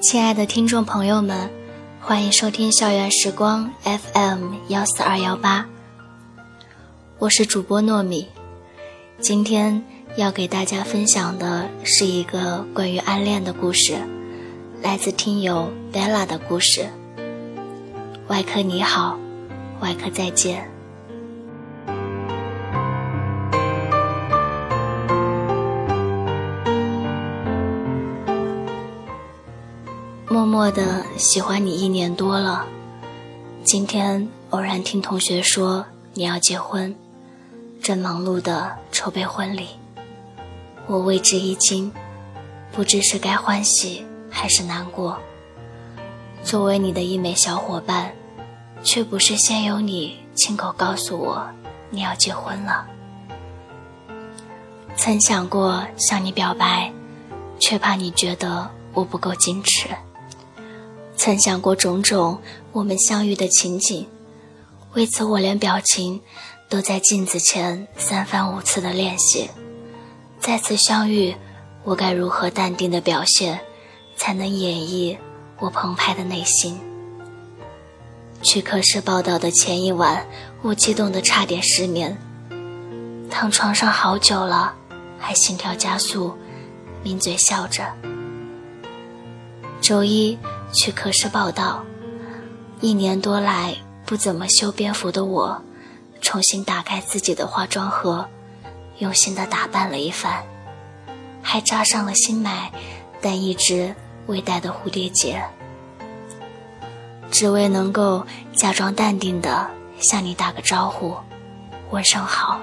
亲爱的听众朋友们，欢迎收听校园时光 FM 幺四二幺八，我是主播糯米。今天要给大家分享的是一个关于暗恋的故事，来自听友 Bella 的故事。外科你好，外科再见。默的喜欢你一年多了，今天偶然听同学说你要结婚，正忙碌的筹备婚礼，我为之一惊，不知是该欢喜还是难过。作为你的一枚小伙伴，却不是先由你亲口告诉我你要结婚了。曾想过向你表白，却怕你觉得我不够矜持。曾想过种种我们相遇的情景，为此我连表情都在镜子前三番五次的练习。再次相遇，我该如何淡定的表现，才能演绎我澎湃的内心？去科室报道的前一晚，我激动的差点失眠，躺床上好久了，还心跳加速，抿嘴笑着。周一。去科室报道，一年多来不怎么修边幅的我，重新打开自己的化妆盒，用心的打扮了一番，还扎上了新买但一直未戴的蝴蝶结，只为能够假装淡定的向你打个招呼，问声好。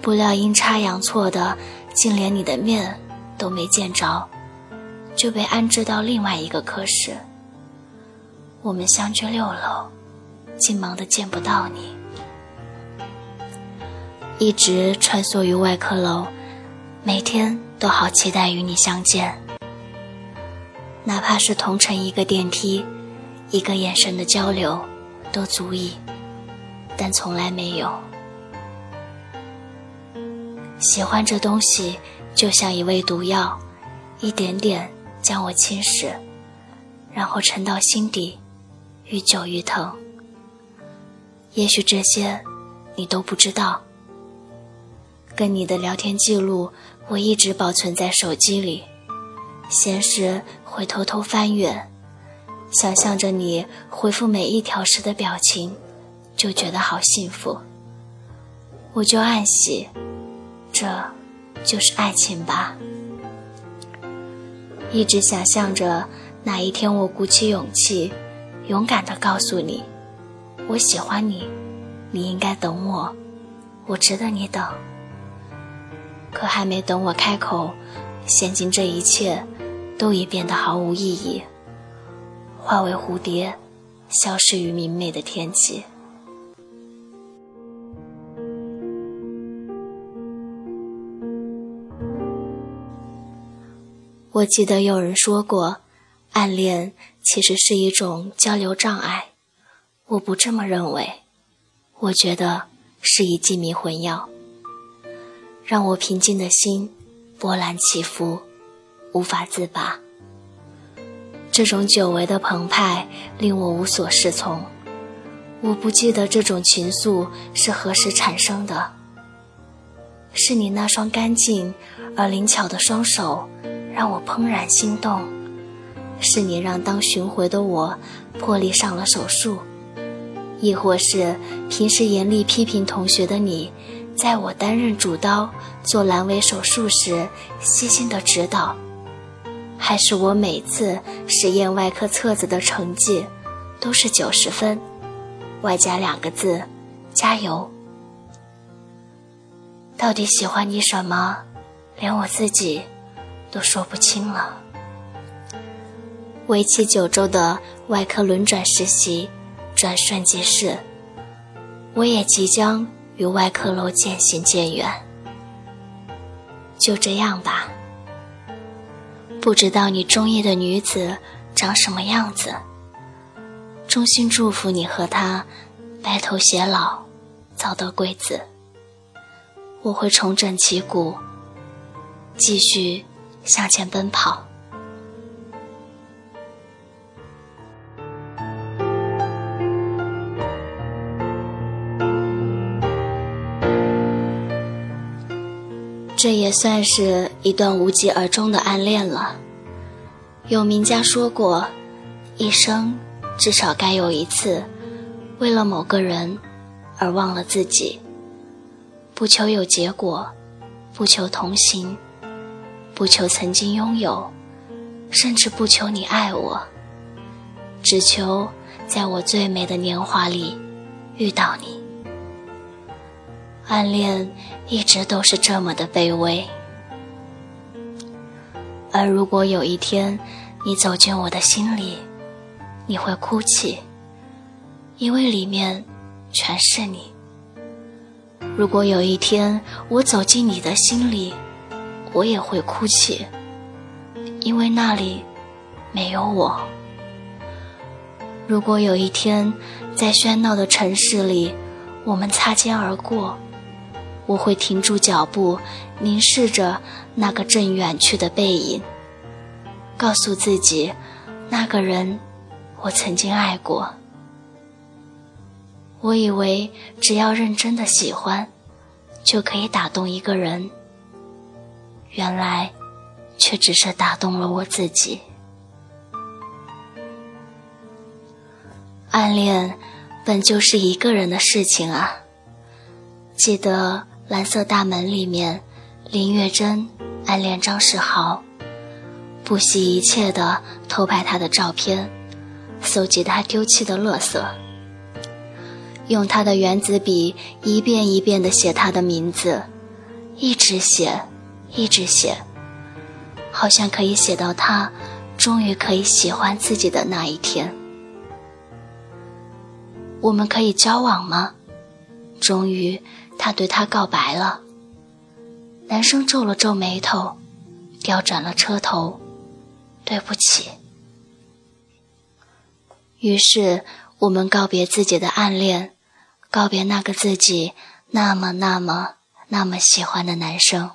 不料阴差阳错的，竟连你的面都没见着。就被安置到另外一个科室。我们相距六楼，竟忙得见不到你。一直穿梭于外科楼，每天都好期待与你相见。哪怕是同乘一个电梯，一个眼神的交流，都足以，但从来没有。喜欢这东西，就像一味毒药，一点点。将我侵蚀，然后沉到心底，愈久愈疼。也许这些你都不知道。跟你的聊天记录，我一直保存在手机里，闲时会偷偷翻阅，想象着你回复每一条时的表情，就觉得好幸福。我就暗喜，这就是爱情吧。一直想象着哪一天我鼓起勇气，勇敢地告诉你，我喜欢你，你应该等我，我值得你等。可还没等我开口，现今这一切都已变得毫无意义，化为蝴蝶，消失于明媚的天际。我记得有人说过，暗恋其实是一种交流障碍。我不这么认为，我觉得是一剂迷魂药，让我平静的心波澜起伏，无法自拔。这种久违的澎湃令我无所适从。我不记得这种情愫是何时产生的，是你那双干净而灵巧的双手。让我怦然心动，是你让当巡回的我破例上了手术，亦或是平时严厉批评同学的你，在我担任主刀做阑尾手术时细心的指导，还是我每次实验外科册子的成绩都是九十分，外加两个字，加油。到底喜欢你什么，连我自己。都说不清了。为期九周的外科轮转实习转瞬即逝，我也即将与外科楼渐行渐远。就这样吧。不知道你中意的女子长什么样子，衷心祝福你和她白头偕老，早得贵子。我会重整旗鼓，继续向前奔跑。这也算是一段无疾而终的暗恋了。有名家说过，一生至少该有一次，为了某个人而忘了自己。不求有结果，不求同行，不求曾经拥有，甚至不求你爱我，只求在我最美的年华里遇到你。暗恋一直都是这么的卑微，而如果有一天你走进我的心里，你会哭泣，因为里面全是你。如果有一天我走进你的心里，我也会哭泣，因为那里没有我。如果有一天在喧闹的城市里，我们擦肩而过。我会停住脚步，凝视着那个正远去的背影，告诉自己，那个人我曾经爱过。我以为只要认真的喜欢，就可以打动一个人，原来却只是打动了我自己。暗恋本就是一个人的事情啊，记得。蓝色大门里面，林月珍暗恋张世豪，不惜一切的偷拍他的照片，搜集他丢弃的垃圾，用他的原子笔一遍一遍的写他的名字，一直写，一直写，好像可以写到他终于可以喜欢自己的那一天。我们可以交往吗？终于。他对她告白了，男生皱了皱眉头，调转了车头，对不起。于是我们告别自己的暗恋，告别那个自己那么那么那么喜欢的男生，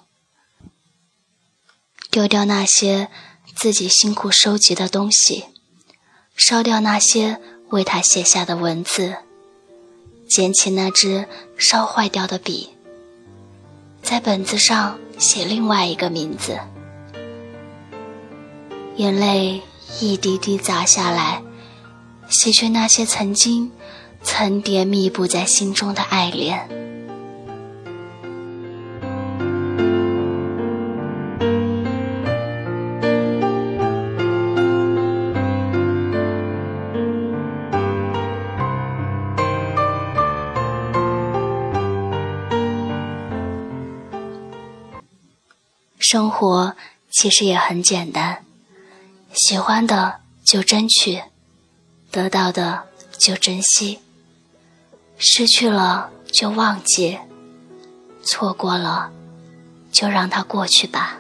丢掉那些自己辛苦收集的东西，烧掉那些为他写下的文字。捡起那支烧坏掉的笔，在本子上写另外一个名字。眼泪一滴滴砸下来，洗去那些曾经层叠密布在心中的爱恋。活其实也很简单，喜欢的就争取，得到的就珍惜，失去了就忘记，错过了就让它过去吧。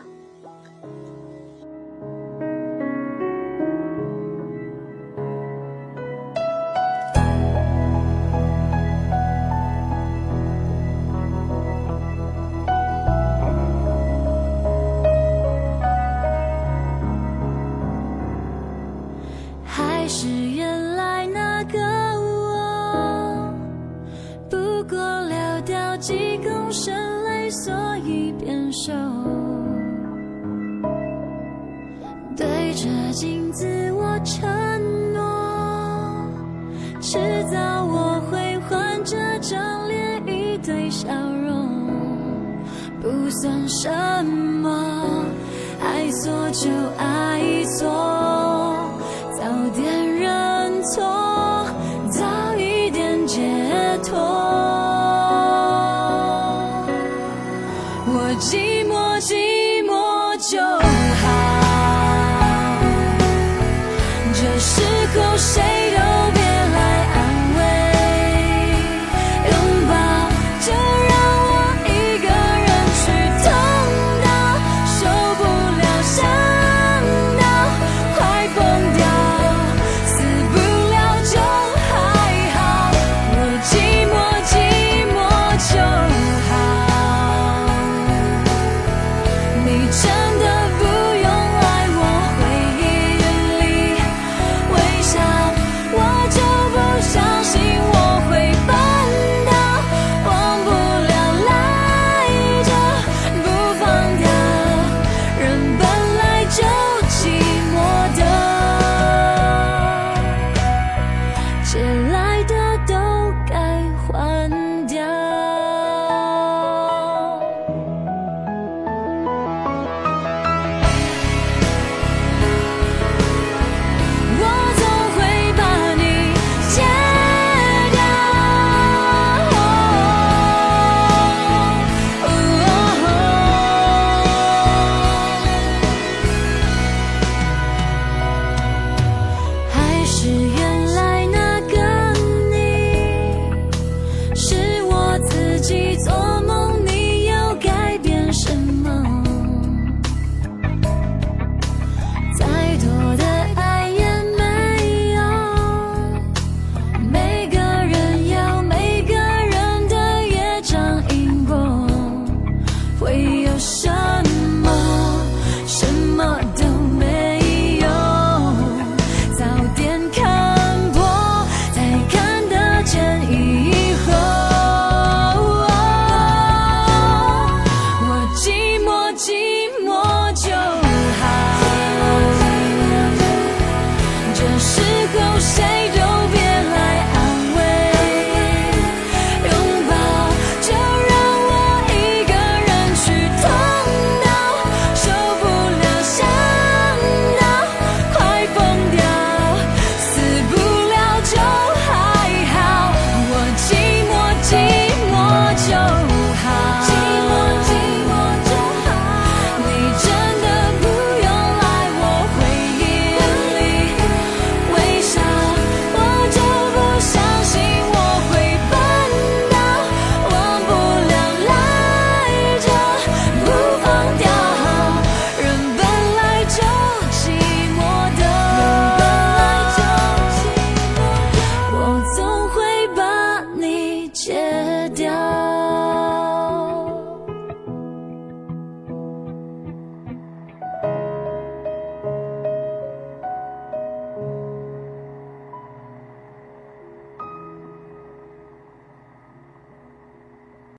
迟早我会还这张脸一堆笑容不算什么爱错就爱错。